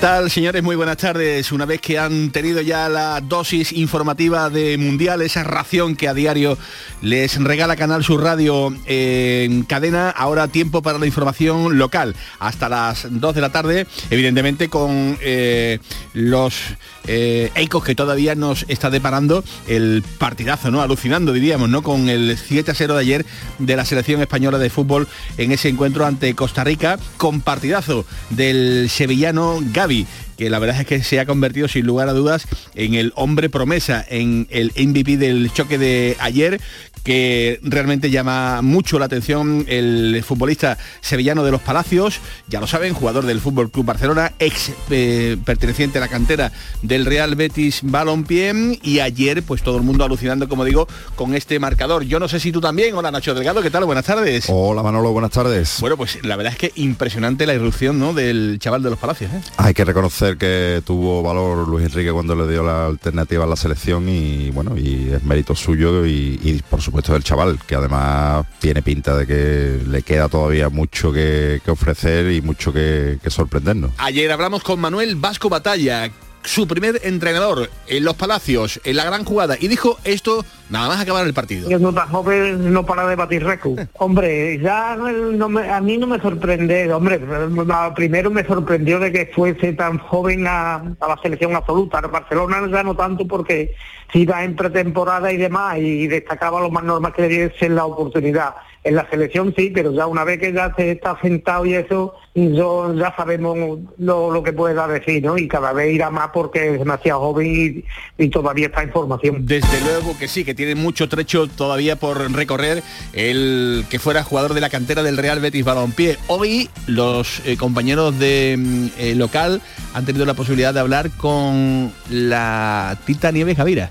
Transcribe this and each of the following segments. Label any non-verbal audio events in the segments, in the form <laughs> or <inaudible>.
¿Qué tal, señores? Muy buenas tardes. Una vez que han tenido ya la dosis informativa de Mundial, esa ración que a diario les regala Canal Sur Radio en cadena, ahora tiempo para la información local. Hasta las 2 de la tarde, evidentemente con eh, los eh, ecos que todavía nos está deparando el partidazo, ¿no? Alucinando, diríamos, ¿no? Con el 7 a 0 de ayer de la selección española de fútbol en ese encuentro ante Costa Rica, con partidazo del sevillano Gaby Javi que la verdad es que se ha convertido sin lugar a dudas en el hombre promesa, en el MVP del choque de ayer, que realmente llama mucho la atención el futbolista sevillano de los Palacios, ya lo saben, jugador del Fútbol Club Barcelona, ex eh, perteneciente a la cantera del Real Betis Balompié y ayer pues todo el mundo alucinando, como digo, con este marcador. Yo no sé si tú también. Hola Nacho Delgado, ¿qué tal? Buenas tardes. Hola Manolo, buenas tardes. Bueno, pues la verdad es que impresionante la irrupción ¿no? del chaval de los Palacios. ¿eh? Hay que reconocer que tuvo valor Luis Enrique cuando le dio la alternativa a la selección y bueno, y es mérito suyo y, por supuesto del chaval, que además tiene pinta de que le queda todavía mucho que, ofrecer y mucho que, que sorprendernos. Ayer hablamos con Manuel Vasco Batalla, su primer entrenador en los Palacios, en la gran jugada, y dijo esto nada más acabar el partido. Yo no joven no para de batir récord. <laughs> hombre, ya a mí no me sorprende, hombre, primero me sorprendió de que fuese tan joven a, la selección absoluta. Barcelona ya no tanto porque si iba en pretemporada y demás y destacaba lo más normal que debiese ser la oportunidad en la selección sí, pero ya una vez que ya se está sentado y eso, yo, ya sabemos lo, que pueda decir, ¿no? Y cada vez irá más porque es demasiado joven y, todavía está en formación. Desde luego que sí, que tiene mucho trecho todavía por recorrer el que fuera jugador de la cantera del Real Betis Balompié. Hoy los eh, compañeros de mm, eh, local han tenido la posibilidad de hablar con la Tita Nieves Javira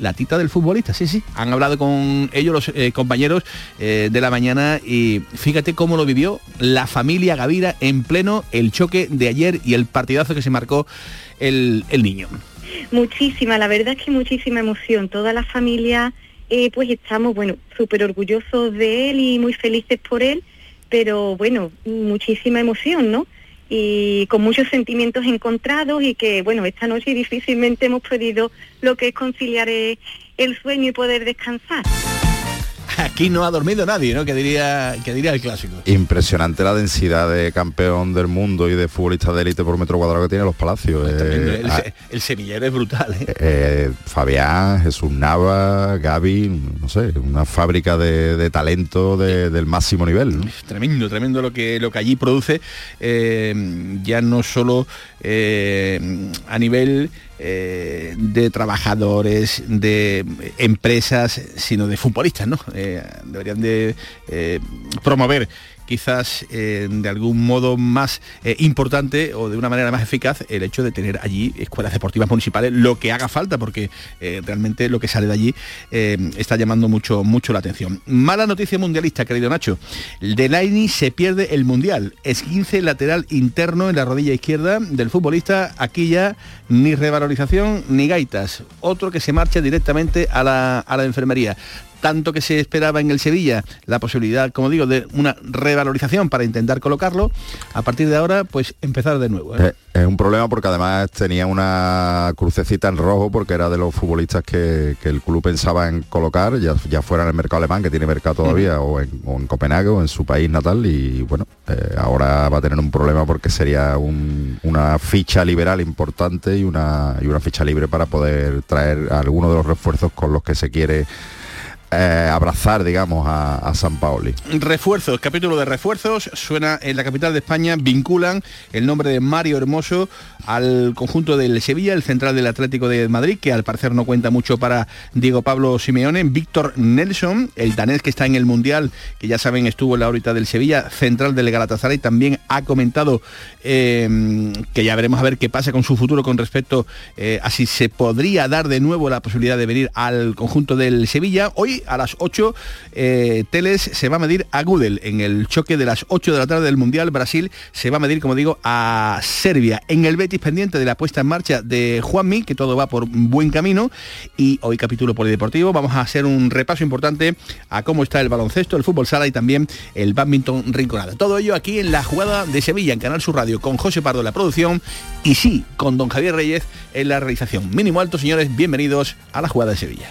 la tita del futbolista, sí, sí. Han hablado con ellos los eh, compañeros de la mañana y fíjate cómo lo vivió la familia Gavira en pleno el choque de ayer y el partidazo que se marcó el, niño. Muchísima, la verdad es que muchísima emoción. Toda la familia, eh, pues estamos, bueno, súper orgullosos de él y muy felices por él, pero bueno, muchísima emoción, ¿no? y con muchos sentimientos encontrados y que, bueno, esta noche difícilmente hemos podido lo que es conciliar el sueño y poder descansar aquí no ha dormido nadie, ¿no? Que diría, que diría el clásico. Impresionante la densidad de campeón del mundo y de futbolista de élite por metro cuadrado que tiene los palacios. Eh, el, ah, el, semillero es brutal, ¿eh? ¿eh? Fabián, Jesús Nava, Gaby, no sé, una fábrica de, talento del máximo nivel. Tremendo, tremendo lo que, lo que allí produce, ya no solo a nivel de trabajadores, de empresas, sino de futbolistas, ¿no? Eh, deberían de eh, promover quizás eh, de algún modo más eh, importante o de una manera más eficaz el hecho de tener allí escuelas deportivas municipales, lo que haga falta, porque eh, realmente lo que sale de allí está llamando mucho, mucho la atención. Mala noticia mundialista, querido Nacho. Delaini se pierde el Mundial. Es 15 lateral interno en la rodilla izquierda del futbolista. Aquí ya ni revalorización ni gaitas. Otro que se marcha directamente a la, a la enfermería tanto que se esperaba en el Sevilla, la posibilidad, como digo, de una revalorización para intentar colocarlo, a partir de ahora, pues empezar de nuevo. ¿eh? Es un problema porque además tenía una crucecita en rojo porque era de los futbolistas que, el club pensaba en colocar, ya, ya fuera en el mercado alemán, que tiene mercado todavía, o, en, Copenhague o en su país natal, y bueno, eh, ahora va a tener un problema porque sería una ficha liberal importante y una, y una ficha libre para poder traer algunos de los refuerzos con los que se quiere eh, abrazar, digamos, a, San Paoli. Refuerzos, capítulo de refuerzos, suena en la capital de España, vinculan el nombre de Mario Hermoso al conjunto del Sevilla, el central del Atlético de Madrid, que al parecer no cuenta mucho para Diego Pablo Simeone, Víctor Nelson, el danés que está en el Mundial, que ya saben estuvo en la órbita del Sevilla, central del Galatasaray, también ha comentado eh, que ya veremos a ver qué pasa con su futuro con respecto eh, a si se podría dar de nuevo la posibilidad de venir al conjunto del Sevilla. Hoy a las 8 eh, Teles se va a medir a Gudel en el choque de las 8 de la tarde del Mundial. Brasil se va a medir, como digo, a Serbia. En el Betis pendiente de la puesta en marcha de Juanmi, que todo va por buen camino. Y hoy capítulo polideportivo. Vamos a hacer un repaso importante a cómo está el baloncesto, el fútbol sala y también el badminton rinconado. Todo ello aquí en la jugada de Sevilla, en Canal Sur Radio, con José Pardo la producción y sí, con don Javier Reyes en la realización. Mínimo alto, señores, bienvenidos a la jugada de Sevilla.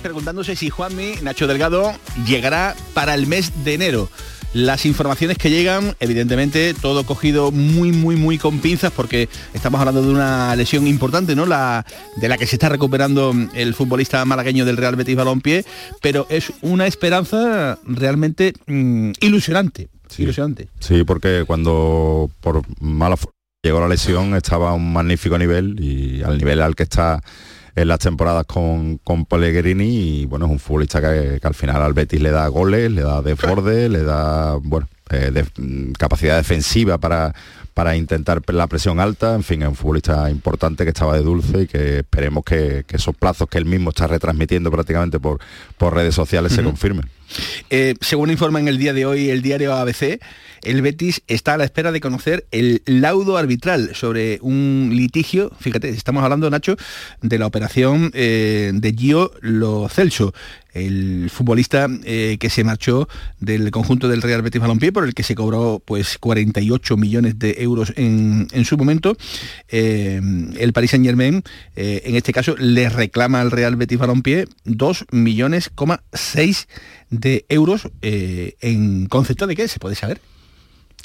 Preguntándose si Juanmi, Nacho Delgado, llegará para el mes de enero. Las informaciones que llegan, evidentemente, todo cogido muy, muy, muy con pinzas, porque estamos hablando de una lesión importante, ¿no? La, de la que se está recuperando el futbolista malagueño del Real Betis Balompié, pero es una esperanza realmente mm, ilusionante. Sí. Ilusionante. Sí, porque cuando por mala llegó la lesión estaba a un magnífico nivel y al nivel al que está en las temporadas con, con Pellegrini y bueno, es un futbolista que, que al final al Betis le da goles, le da desborde, le da bueno, eh, de, mm, capacidad defensiva para, para intentar la presión alta, en fin, es un futbolista importante que estaba de dulce y que esperemos que, que esos plazos que él mismo está retransmitiendo prácticamente por, por redes sociales se confirmen. Eh, según informa en el día de hoy el diario ABC, el Betis está a la espera de conocer el laudo arbitral sobre un litigio, fíjate, estamos hablando, Nacho, de la operación eh, de Gio Lo Celso, el futbolista eh, que se marchó del conjunto del Real Betis Balompié, por el que se cobró pues 48 millones de euros en, en su momento. Eh, el Paris Saint Germain, eh, en este caso, le reclama al Real Betis Balompié 2 millones, 6 de euros en concepto de qué, se puede saber.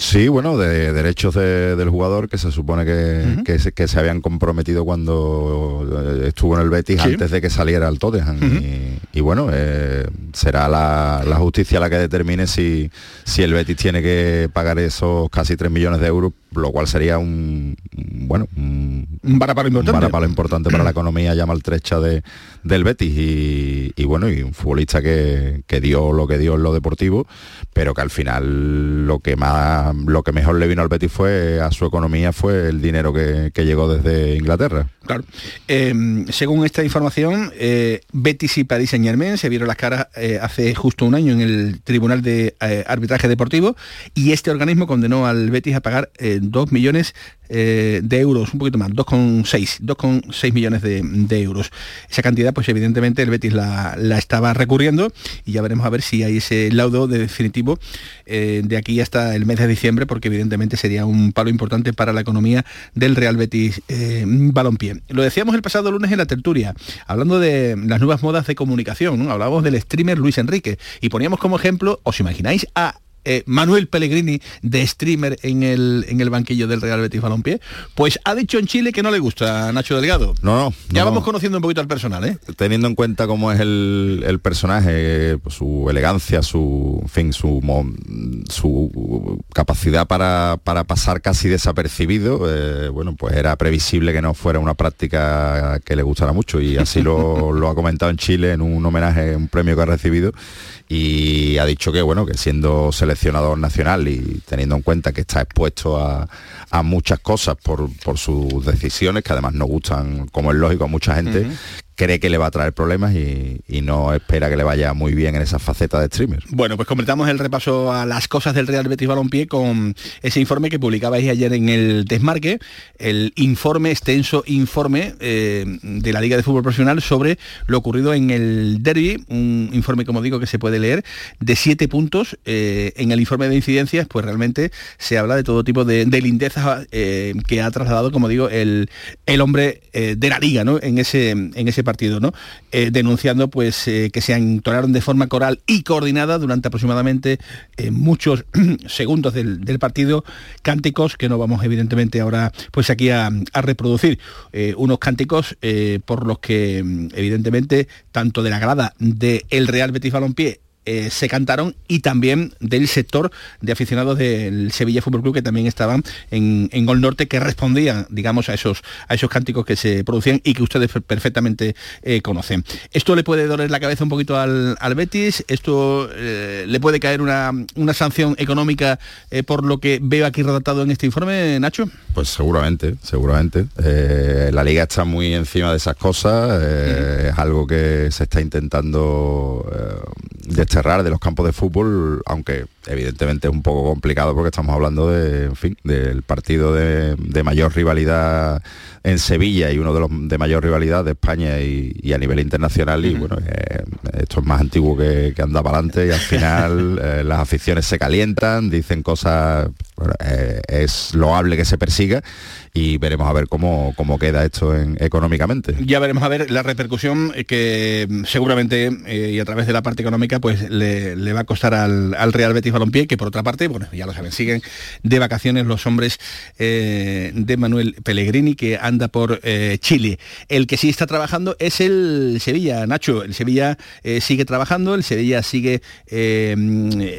Sí, bueno, de derechos de- del jugador que se supone que, que, se, que se habían comprometido cuando eh, estuvo en el Betis Sí. antes de que saliera al Tottenham. y, y bueno, eh, será la, la justicia la que determine si, si el Betis tiene que pagar esos casi 3 millones de euros, lo cual sería un, bueno, un, Un varapalo importante. un varapalo importante para la economía ya maltrecha de, del Betis y, y bueno, y un futbolista que, que dio lo que dio en lo deportivo, pero que al final lo que más lo que mejor le vino al Betis fue a su economía fue el dinero que, que llegó desde Inglaterra. Claro. Eh, según esta información, eh, Betis y Paris Saint Germain se vieron las caras eh, hace justo un año en el Tribunal de Arbitraje Deportivo y este organismo condenó al Betis a pagar 2 millones eh, de euros, un poquito más, 2,6 2,6 millones de, euros. Esa cantidad, pues evidentemente el Betis la, estaba recurriendo y ya veremos a ver si hay ese laudo de definitivo eh, de aquí hasta el mes de diciembre, porque evidentemente sería un palo importante para la economía del Real Betis eh, Balompié. Lo decíamos el pasado lunes en la tertulia, hablando de las nuevas modas de comunicación, ¿no? hablábamos del streamer Luis Enrique y poníamos como ejemplo, ¿os imagináis a eh, Manuel Pellegrini de streamer en el, en el banquillo del Real Betis Balompié, pues ha dicho en Chile que no le gusta a Nacho Delgado. No, no. Ya no. vamos conociendo un poquito al personal, ¿eh? Teniendo en cuenta cómo es el, el personaje, pues, su elegancia, su, en fin, su, su capacidad para, para pasar casi desapercibido, eh, bueno, pues era previsible que no fuera una práctica que le gustara mucho y así lo, <laughs> lo ha comentado en Chile en un homenaje, un premio que ha recibido y ha dicho que bueno que siendo seleccionador nacional y teniendo en cuenta que está expuesto a, a muchas cosas por, por sus decisiones que además no gustan como es lógico a mucha gente cree que le va a traer problemas y, no espera que le vaya muy bien en esa faceta de streamer Bueno, pues completamos el repaso a las cosas del Real Betis Balompié con ese informe que publicabais ayer en el Desmarque, el informe, extenso informe eh, de la Liga de Fútbol Profesional sobre lo ocurrido en el derby, un informe, como digo, que se puede leer, de siete puntos. Eh, en el informe de incidencias, pues realmente se habla de todo tipo de, de lindezas eh, que ha trasladado, como digo, el, el hombre de la liga, ¿no? En ese, en ese partido, ¿no? Eh, denunciando pues eh, que se entonaron de forma coral y coordinada durante aproximadamente eh, muchos <clears throat> segundos del, partido cánticos que no vamos evidentemente ahora pues aquí a, reproducir unos cánticos por los que mm, evidentemente tanto de la grada del Real Betis Balompié eh, se cantaron y también del sector de aficionados del Sevilla Fútbol Club que también estaban en, en Gol Norte que respondían digamos a esos a esos cánticos que se producían y que ustedes per- perfectamente eh, conocen. Esto le puede doler la cabeza un poquito al, al Betis esto eh, le puede caer una, una sanción económica por lo que veo aquí redactado en este informe Nacho Pues seguramente, seguramente. La liga está muy encima de esas cosas, es algo que se está intentando desterrar de los campos de fútbol, aunque evidentemente es un poco complicado porque estamos hablando de, en fin, del partido de, de mayor rivalidad en Sevilla y uno de los de mayor rivalidad de España y, y a nivel internacional y bueno, eh, esto es más antiguo que, que anda para adelante y al final <laughs> eh, las aficiones se calientan, dicen cosas, bueno, eh, es loable que se persiga y veremos a ver cómo, cómo queda esto en- económicamente. Ya veremos a ver la repercusión que seguramente y a través de la parte económica pues le, le va a costar al, al Real Betis Balompié, que por otra parte, bueno, ya lo saben, siguen de vacaciones los hombres eh, de Manuel Pellegrini que anda por eh, Chile. El que sí está trabajando es el Sevilla, Nacho. El Sevilla eh, sigue trabajando, el Sevilla sigue,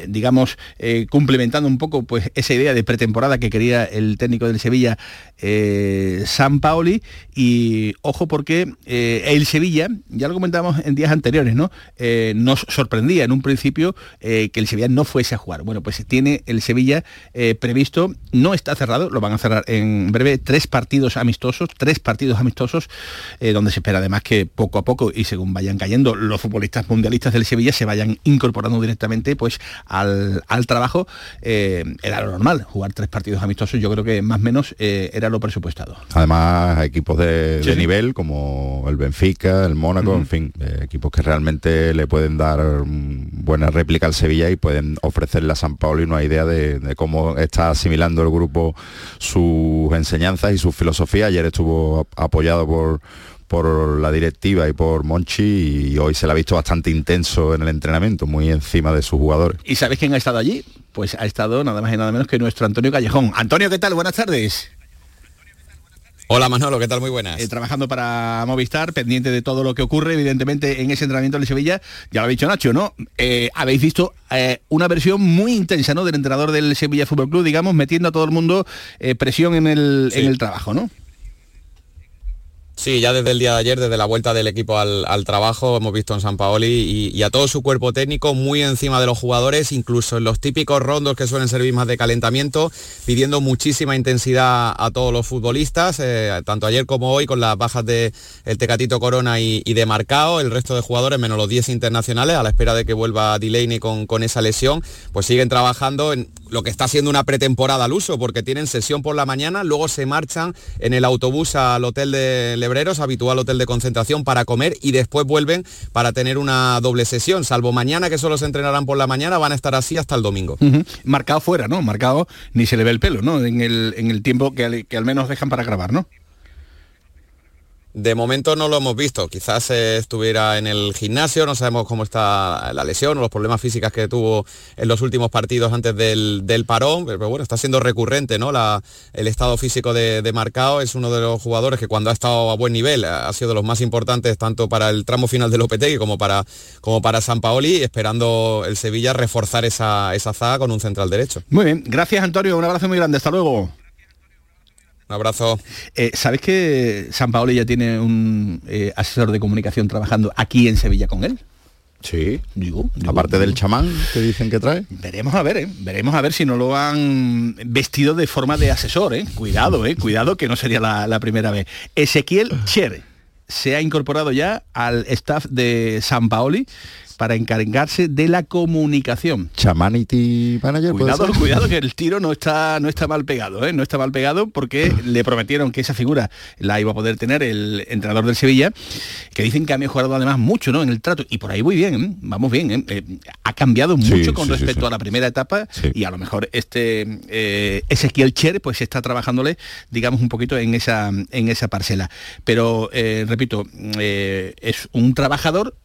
digamos, complementando un poco pues esa idea de pretemporada que quería el técnico del Sevilla, San Paoli. Y ojo porque el Sevilla, ya lo comentábamos en días anteriores, ¿no? Nos sorprendía en un principio que el Sevilla no fuese a jugar. Bueno, pues tiene el Sevilla eh, previsto, no está cerrado, lo van a cerrar en breve, tres partidos amistosos, tres partidos amistosos, eh, donde se espera además que poco a poco y según vayan cayendo los futbolistas mundialistas del Sevilla se vayan incorporando directamente pues al, al trabajo. Eh, era lo normal, jugar tres partidos amistosos, yo creo que más o menos era lo presupuestado. Además, equipos de, Sí, de sí. nivel como el Benfica, el Mónaco, en fin, equipos que realmente le pueden dar mm, buena réplica al Sevilla y pueden ofrecerle a San Paolo una idea de, de cómo está asimilando el grupo sus enseñanzas y su filosofía. Ayer estuvo ap- apoyado por por la directiva y por Monchi y hoy se le ha visto bastante intenso en el entrenamiento, muy encima de sus jugadores. ¿Y sabes quién ha estado allí? Pues ha estado nada más y nada menos que nuestro Antonio Callejón. Antonio, ¿qué tal? Buenas tardes. Hola Manolo, ¿qué tal? Muy buenas. Eh, trabajando para Movistar, pendiente de todo lo que ocurre, evidentemente, en ese entrenamiento de Sevilla. Ya lo ha dicho Nacho, ¿no? Eh, habéis visto eh, una versión muy intensa, ¿no? Del entrenador del Sevilla Fútbol Club, digamos, metiendo a todo el mundo presión en el, en el trabajo, ¿no? Sí, ya desde el día de ayer, desde la vuelta del equipo al, trabajo, hemos visto en San Paoli y, a todo su cuerpo técnico muy encima de los jugadores, incluso en los típicos rondos que suelen servir más de calentamiento, pidiendo muchísima intensidad a todos los futbolistas, eh, tanto ayer como hoy, con las bajas de el Tecatito Corona y, de Marcao, el resto de jugadores, menos los 10 internacionales, a la espera de que vuelva Delaney con, con esa lesión, pues siguen trabajando lo que está siendo una pretemporada al uso, porque tienen sesión por la mañana, luego se marchan en el autobús al hotel de Lebreros, habitual hotel de concentración, para comer y después vuelven para tener una doble sesión. Salvo mañana, que solo se entrenarán por la mañana, van a estar así hasta el domingo. Marcado fuera, ¿no? Marcado ni se le ve el pelo, ¿no? En el, en el tiempo que que al menos dejan para grabar, ¿no? De momento no lo hemos visto, quizás estuviera en el gimnasio, no sabemos cómo está la lesión o los problemas físicos que tuvo en los últimos partidos antes del, parón, pero, bueno, está siendo recurrente ¿no? el estado físico de, de, Marcao, es uno de los jugadores que cuando ha estado a buen nivel ha sido de los más importantes tanto para el tramo final del Lopetegui como para, como para San Paoli, esperando el Sevilla reforzar esa, esa zaga con un central derecho. Muy bien, gracias Antonio, un abrazo muy grande, hasta luego. Un abrazo. Eh, ¿Sabes que San Paolo ya tiene un eh, asesor de comunicación trabajando aquí en Sevilla con él? Sí, digo, aparte del chamán que dicen que trae. Veremos a ver, ¿eh? veremos a ver si no lo han vestido de forma de asesor, ¿eh? Cuidado, ¿eh? Cuidado que no sería la, primera vez. Ezequiel Cher se ha incorporado ya al staff de San Paoli para encargarse de la comunicación. Chamanity Manager. Cuidado, cuidado que el tiro no está, no está mal pegado, ¿eh? no está mal pegado porque <laughs> le prometieron que esa figura la iba a poder tener el entrenador del Sevilla, que dicen que ha mejorado además mucho ¿no? en el trato. Y por ahí muy bien, ¿eh? vamos bien. ¿eh? ha cambiado mucho con respecto a la primera etapa y a lo mejor este Ezequiel Cher pues está trabajándole, digamos, un poquito en esa, en esa parcela. Pero, repito, es un trabajador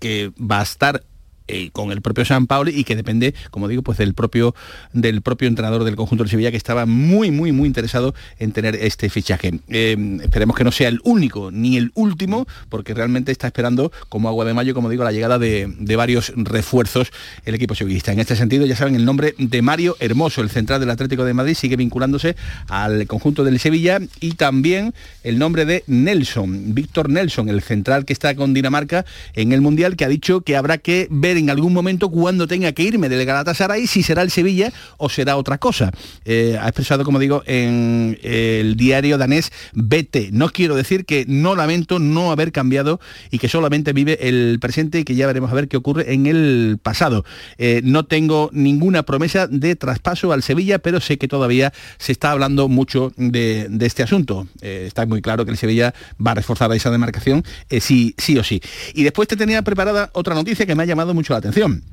que va a estar eh, con el propio San Pauli y que depende, como digo, pues del propio, del propio entrenador del conjunto de Sevilla que estaba muy, muy, muy interesado en tener este fichaje. Eh, esperemos que no sea el único ni el último, porque realmente está esperando como agua de mayo, como digo, la llegada de, varios refuerzos el equipo sevillista. En este sentido, ya saben, el nombre de Mario Hermoso, el central del Atlético de Madrid, sigue vinculándose al conjunto del Sevilla y también el nombre de Nelson, Víctor Nelson, el central que está con Dinamarca en el Mundial, que ha dicho que habrá que ver en algún momento cuando tenga que irme del Galatasaray, si será el Sevilla o será otra cosa. Eh, ha expresado, como digo, en el diario danés BT. No quiero decir que no lamento no haber cambiado y que solamente vive el presente y que ya veremos a ver qué ocurre en el pasado. Eh, no tengo ninguna promesa de traspaso al Sevilla, pero sé que todavía se está hablando mucho de, este asunto. Eh, está muy claro que el Sevilla va a reforzar esa demarcación sí, sí o sí. Y después te tenía preparada otra noticia que me ha llamado mucho la atención.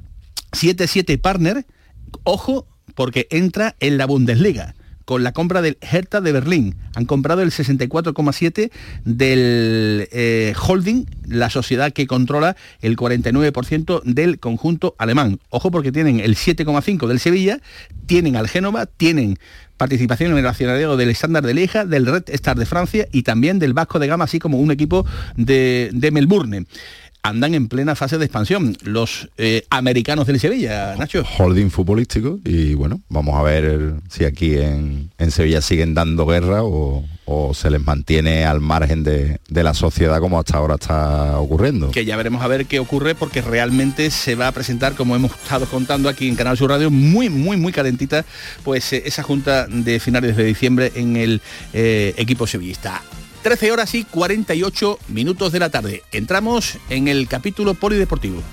7-7 Partner, ojo, porque entra en la Bundesliga con la compra del Hertha de Berlín. Han comprado el 64,7 del eh, holding, la sociedad que controla el 49% del conjunto alemán. Ojo porque tienen el 7,5 del Sevilla, tienen al Génova, tienen participación en el accionariado del estándar de Lieja, del Red Star de Francia y también del Vasco de Gama, así como un equipo de, de Melbourne andan en plena fase de expansión. Los eh, americanos del Sevilla, Nacho. Holding futbolístico y bueno, vamos a ver si aquí en, Sevilla siguen dando guerra o, se les mantiene al margen de, la sociedad como hasta ahora está ocurriendo. Que ya veremos a ver qué ocurre porque realmente se va a presentar, como hemos estado contando aquí en Canal Sur Radio, muy, muy, muy calentita, pues eh, esa junta de finales de diciembre en el eh, equipo sevillista. 13 horas y 48 minutos de la tarde. Entramos en el capítulo polideportivo.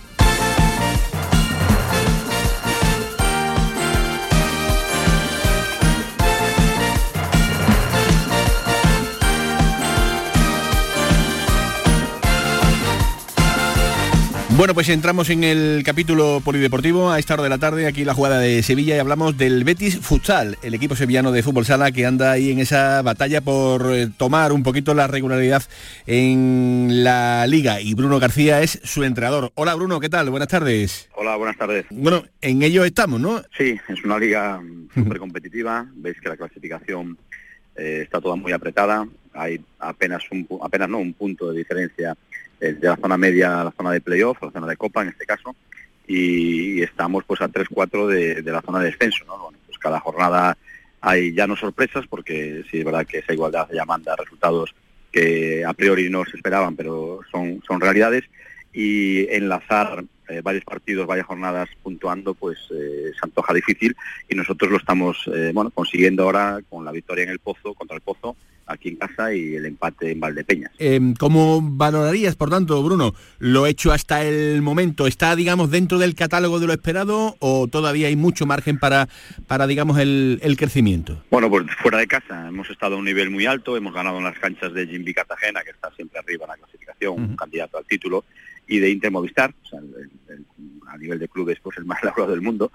Bueno, pues entramos en el capítulo polideportivo a esta hora de la tarde, aquí la jugada de Sevilla y hablamos del Betis Futsal, el equipo sevillano de fútbol sala que anda ahí en esa batalla por eh, tomar un poquito la regularidad en la liga y Bruno García es su entrenador. Hola Bruno, ¿qué tal? Buenas tardes. Hola, buenas tardes. Bueno, en ello estamos, ¿no? Sí, es una liga súper competitiva, veis que la clasificación eh, está toda muy apretada, hay apenas un, apenas no un punto de diferencia de la zona media a la zona de playoff, la zona de copa en este caso, y, estamos pues a 3-4 de, de, la zona de descenso, ¿no? pues cada jornada hay ya no sorpresas porque sí es verdad que esa igualdad ya manda resultados que a priori no se esperaban, pero son, son realidades y enlazar eh, varios partidos, varias jornadas puntuando, pues eh, se antoja difícil y nosotros lo estamos eh, bueno consiguiendo ahora con la victoria en el Pozo, contra el Pozo, aquí en casa y el empate en Valdepeñas. Em, ¿Cómo valorarías, por tanto, Bruno, lo hecho hasta el momento? ¿Está, digamos, dentro del catálogo de lo esperado o todavía hay mucho margen para, para digamos, el, crecimiento? Bueno, pues fuera de casa hemos estado a un nivel muy alto, hemos ganado en las canchas de Jimby Cartagena, que está siempre arriba en la clasificación, un candidato al título, y de Inter Movistar, a nivel de clubes pues el más <laughs> largo del mundo,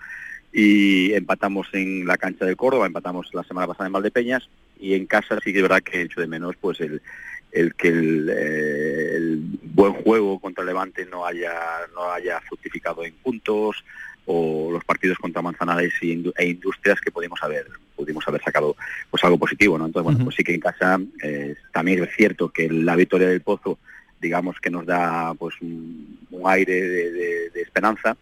y empatamos en la cancha del Córdoba, empatamos la semana pasada en Valdepeñas, y en casa sí que es verdad que he hecho de menos pues el, el que eh, el, buen juego contra Levante no haya no haya fructificado en puntos o los partidos contra Manzanares e Industrias que pudimos haber pudimos haber sacado pues algo positivo no entonces bueno pues sí que en casa eh, también es cierto que la victoria del Pozo digamos que nos da pues un, aire de, esperanza.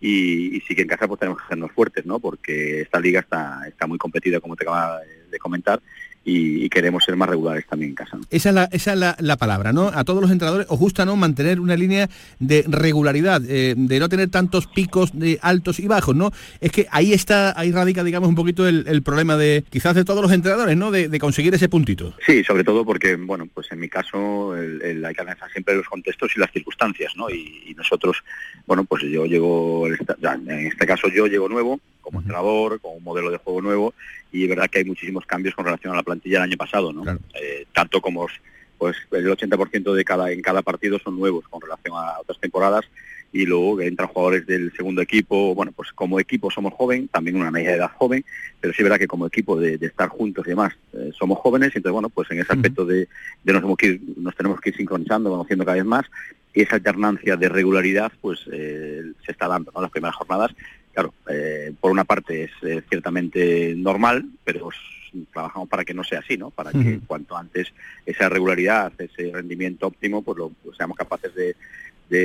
Y, sí que en casa pues tenemos que hacernos fuertes no porque esta liga está está muy competida como te acaba de comentar y, queremos ser más regulares también en casa. Esa es, la, esa es la, palabra, ¿no? A todos los entrenadores os gusta, ¿no? Mantener una línea de regularidad, eh, de no tener tantos picos de altos y bajos, ¿no? Es que ahí está, ahí radica, digamos, un poquito el, problema de, quizás de todos los entrenadores, ¿no? De, conseguir ese puntito. Sí, sobre todo porque, bueno, pues en mi caso el, hay que analizar siempre los contextos y las circunstancias, ¿no? Y, nosotros, bueno, pues yo llego, en este caso yo llego nuevo, como entrenador, con un modelo de juego nuevo y es verdad que hay muchísimos cambios con relación a la plantilla del año pasado, ¿no? Eh, tanto como pues el 80% de cada en cada partido son nuevos con relación a otras temporadas y luego entran jugadores del segundo equipo, bueno, pues como equipo somos joven, también una media de edad joven, pero sí es verdad que como equipo de, estar juntos y demás eh, somos jóvenes, y entonces bueno, pues en ese aspecto de, de nos, tenemos que ir, nos tenemos que ir sincronizando, conociendo cada vez más, y esa alternancia de regularidad pues eh, se está dando, ¿no? Las primeras jornadas. Claro, eh, por una parte es ciertamente normal, pero trabajamos para que no sea así, ¿no? Para que cuanto antes esa regularidad, ese rendimiento óptimo, pues lo pues seamos capaces de,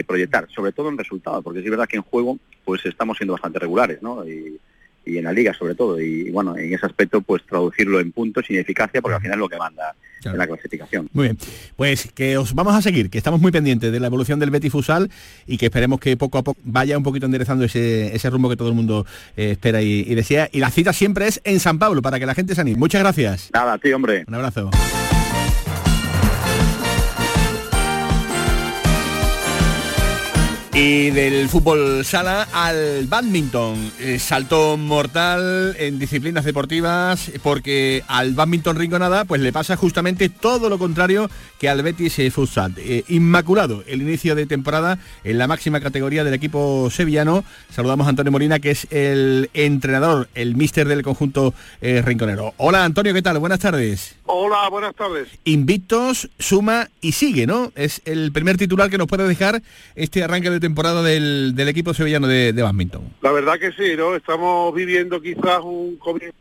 proyectar, sobre todo en resultados, porque es verdad que en juego pues estamos siendo bastante regulares, ¿no? Y, y en la liga sobre todo. Y, bueno, en ese aspecto pues traducirlo en puntos y eficacia porque al final es lo que manda en la clasificación. Muy bien, pues que os vamos a seguir, que estamos muy pendientes de la evolución del Betis Fusal y que esperemos que poco a poco vaya un poquito enderezando ese, ese rumbo que todo el mundo eh, espera y, y, desea. Y la cita siempre es en San Pablo para que la gente se anime. Muchas gracias. Nada, tío, hombre. Un abrazo. Y del fútbol sala al badminton. Eh, salto mortal en disciplinas deportivas porque al badminton Rinconada pues le pasa justamente todo lo contrario que al Betis eh, Futsal. Eh, inmaculado el inicio de temporada en la máxima categoría del equipo sevillano. Saludamos a Antonio Molina que es el entrenador, el míster del conjunto rinconero. Hola Antonio, ¿qué tal? Buenas tardes. Hola, buenas tardes. Invictos, suma y sigue, ¿no? Es el primer titular que nos puede dejar este arranque temporada del equipo sevillano de, de badminton. La verdad que sí, ¿no? Estamos viviendo quizás un comienzo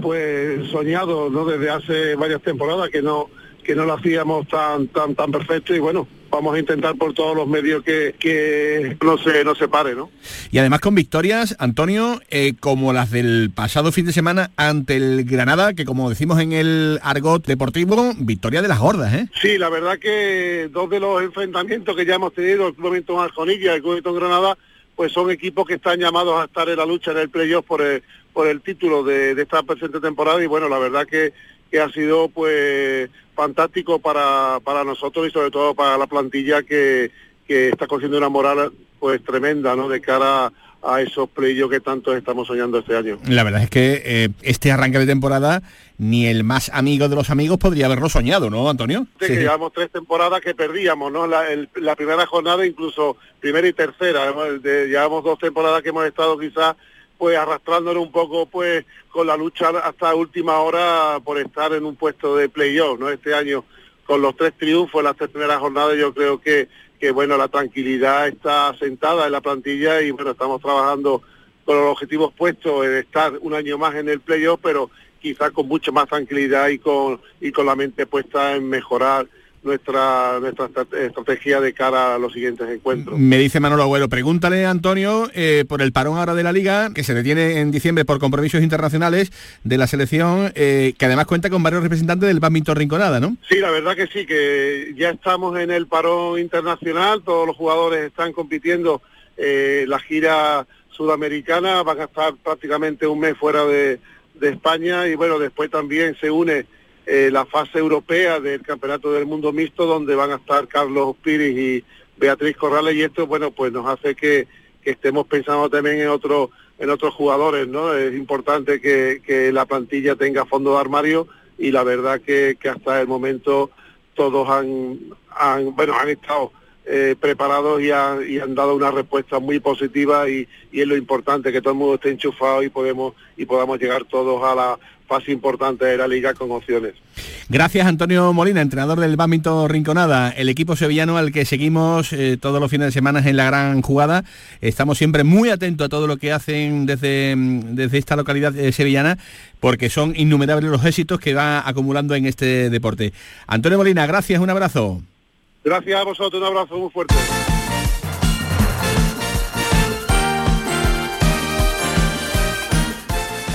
pues soñado, ¿no? Desde hace varias temporadas que no que no lo hacíamos tan tan tan perfecto y bueno, vamos a intentar por todos los medios que, que no se no se pare, ¿no? Y además con victorias, Antonio, eh, como las del pasado fin de semana ante el Granada, que como decimos en el argot deportivo, victoria de las gordas, ¿eh? Sí, la verdad que dos de los enfrentamientos que ya hemos tenido, el Club Arjonilla y el Club Granada, pues son equipos que están llamados a estar en la lucha en el playoff por el, por el título de, de esta presente temporada y bueno, la verdad que que ha sido pues fantástico para, para nosotros y sobre todo para la plantilla que, que está cogiendo una moral pues tremenda ¿no? de cara a esos playos que tanto estamos soñando este año. La verdad es que eh, este arranque de temporada ni el más amigo de los amigos podría haberlo soñado, ¿no, Antonio? Sí, que llevamos tres temporadas que perdíamos, ¿no? La, la primera jornada, incluso primera y tercera. llevamos dos temporadas que hemos estado quizás pues arrastrándolo un poco pues con la lucha hasta última hora por estar en un puesto de playoff, ¿no? Este año con los tres triunfos en las tres primeras jornadas yo creo que, que bueno, la tranquilidad está sentada en la plantilla y bueno, estamos trabajando con los objetivos puestos en estar un año más en el playoff, pero quizás con mucha más tranquilidad y con, y con la mente puesta en mejorar nuestra, nuestra estrategia de cara a los siguientes encuentros. Me dice Manolo Abuelo, pregúntale Antonio eh, por el parón ahora de la liga, que se detiene en diciembre por compromisos internacionales de la selección, eh, que además cuenta con varios representantes del badminton Rinconada, ¿no? Sí, la verdad que sí, que ya estamos en el parón internacional, todos los jugadores están compitiendo eh, la gira sudamericana, van a estar prácticamente un mes fuera de, de España y bueno, después también se une eh, la fase europea del Campeonato del Mundo Mixto, donde van a estar Carlos Piris y Beatriz Corrales, y esto, bueno, pues nos hace que, estemos pensando también en otros en otros jugadores, ¿no? Es importante que, la plantilla tenga fondo de armario y la verdad que, hasta el momento todos han, han bueno, han estado eh, preparados y, y, han dado una respuesta muy positiva y, y, es lo importante que todo el mundo esté enchufado y podemos y podamos llegar todos a la fase importante de la liga con opciones. Gracias Antonio Molina, entrenador del Badminton Rinconada, el equipo sevillano al que seguimos eh, todos los fines de semana en la gran jugada. Estamos siempre muy atentos a todo lo que hacen desde, mm, desde esta localidad eh, sevillana porque son innumerables los éxitos que va acumulando en este deporte. Antonio Molina, gracias, un abrazo. Gracias a vosotros, un abrazo muy fuerte.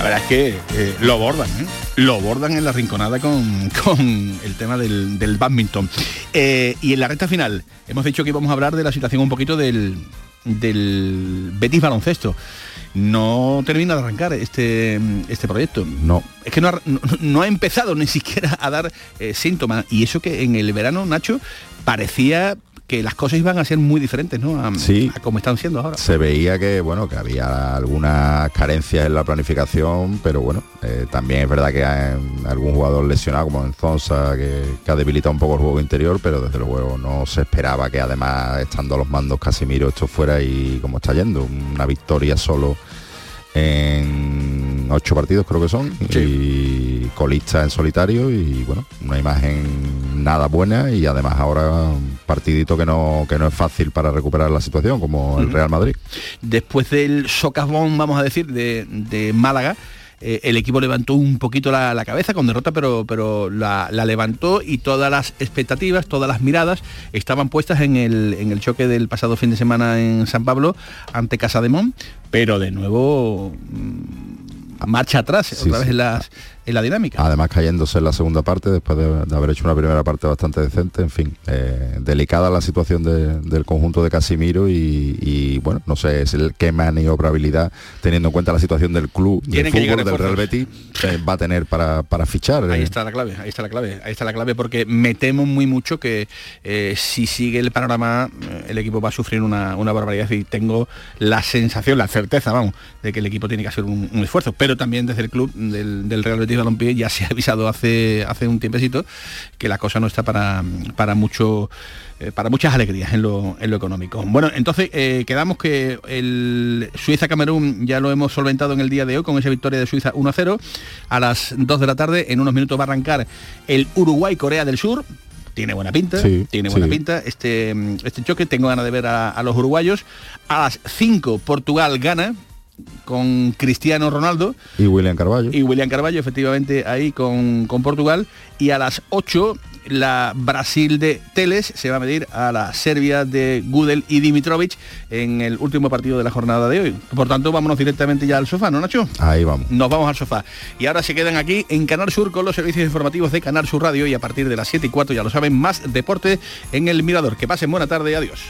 La verdad es que eh, lo bordan, ¿eh? lo bordan en la rinconada con, <laughs> con el tema del, del badminton. Eh, y en la recta final, hemos dicho que íbamos a hablar de la situación un poquito del, del Betis baloncesto. No termina de arrancar este, este proyecto. No. Es que no ha, no- no ha empezado ni siquiera a dar síntomas. Y eso que en el verano, Nacho, parecía que las cosas iban a ser muy diferentes, ¿no? A, Sí. a como están siendo ahora. se veía que bueno que había algunas carencias en la planificación pero bueno eh, también es verdad que hay algún jugador lesionado como en Zonza que, que ha debilitado un poco el juego interior pero desde luego no se esperaba que además estando a los mandos Casimiro esto fuera y como está yendo una victoria solo en ocho partidos creo que son y colista en solitario y bueno una imagen nada buena y además ahora un partidito que no que no es fácil para recuperar la situación como el. Real Madrid después del socavón, vamos a decir, de, de Málaga, eh, el equipo levantó un poquito la, la cabeza con derrota, pero, pero la, la levantó y todas las expectativas, todas las miradas estaban puestas en el, en el choque del pasado fin de semana en San Pablo ante Casa de Mon, pero de nuevo mm, marcha atrás, Sí, otra vez sí. las- en la dinámica. además cayéndose en la segunda parte después de, de haber hecho una primera parte bastante decente en fin eh, delicada la situación de- del conjunto de Casimiro y, y, bueno no sé es el qué maniobrabilidad teniendo en cuenta la situación del club del fútbol del Real. Betis eh, va a tener para, para fichar Ahí eh. está la clave, ahí está la clave, ahí está la clave porque me temo muy mucho que eh, si sigue el panorama el equipo va a sufrir una, una barbaridad y tengo la sensación, la certeza, vamos, de que el equipo tiene que hacer un, un esfuerzo, pero también desde el club del, del Real Betis Balompié ya se ha avisado hace, hace un tiempecito que la cosa no está para, para mucho eh, para muchas alegrías en lo, en lo económico. Bueno, entonces eh, quedamos que el Suiza-Camerún ya lo hemos solventado en el día de hoy con esa victoria de Suiza 1-0. A las 2 de la tarde, en unos minutos va a arrancar el Uruguay-Corea del Sur. Tiene buena pinta, Sí, tiene buena sí. pinta este, este choque. Tengo ganas de ver a, a los uruguayos. A las 5 Portugal gana con Cristiano Ronaldo y William Carballo y William Carballo efectivamente ahí con, con Portugal y a las 8 la Brasil de Teles se va a medir a la Serbia de Gudel y Dimitrovic en el último partido de la jornada de hoy. Por tanto, vámonos directamente ya al sofá, ¿no, Nacho? ahí vamos Nos vamos al sofá. Y ahora se quedan aquí en Canal Sur con los servicios informativos de Canal Sur Radio y a partir de las 7 y cuarto, ya lo saben, más deporte en el Mirador. Que pasen buena tarde, adiós.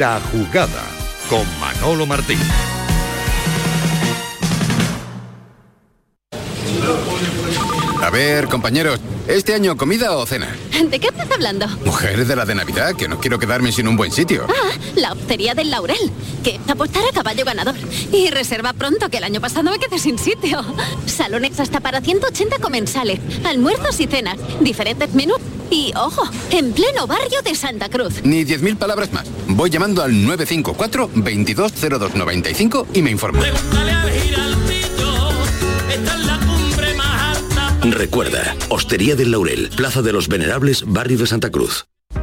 La jugada con Manolo Martín. A ver, compañeros, ¿este año comida o cena? ¿De qué estás hablando? Mujer de la de Navidad, que no quiero quedarme sin un buen sitio. Ah, la hostería del Laurel, que es apostar a caballo ganador. Y reserva pronto, que el año pasado me quedé sin sitio. Salones hasta para 180 comensales, almuerzos y cenas, diferentes menús. Y, ojo, en pleno barrio de Santa Cruz. Ni 10.000 palabras más. Voy llamando al 954-220295 y me informo. Recuerda, Hostería del Laurel, Plaza de los Venerables, Barrio de Santa Cruz.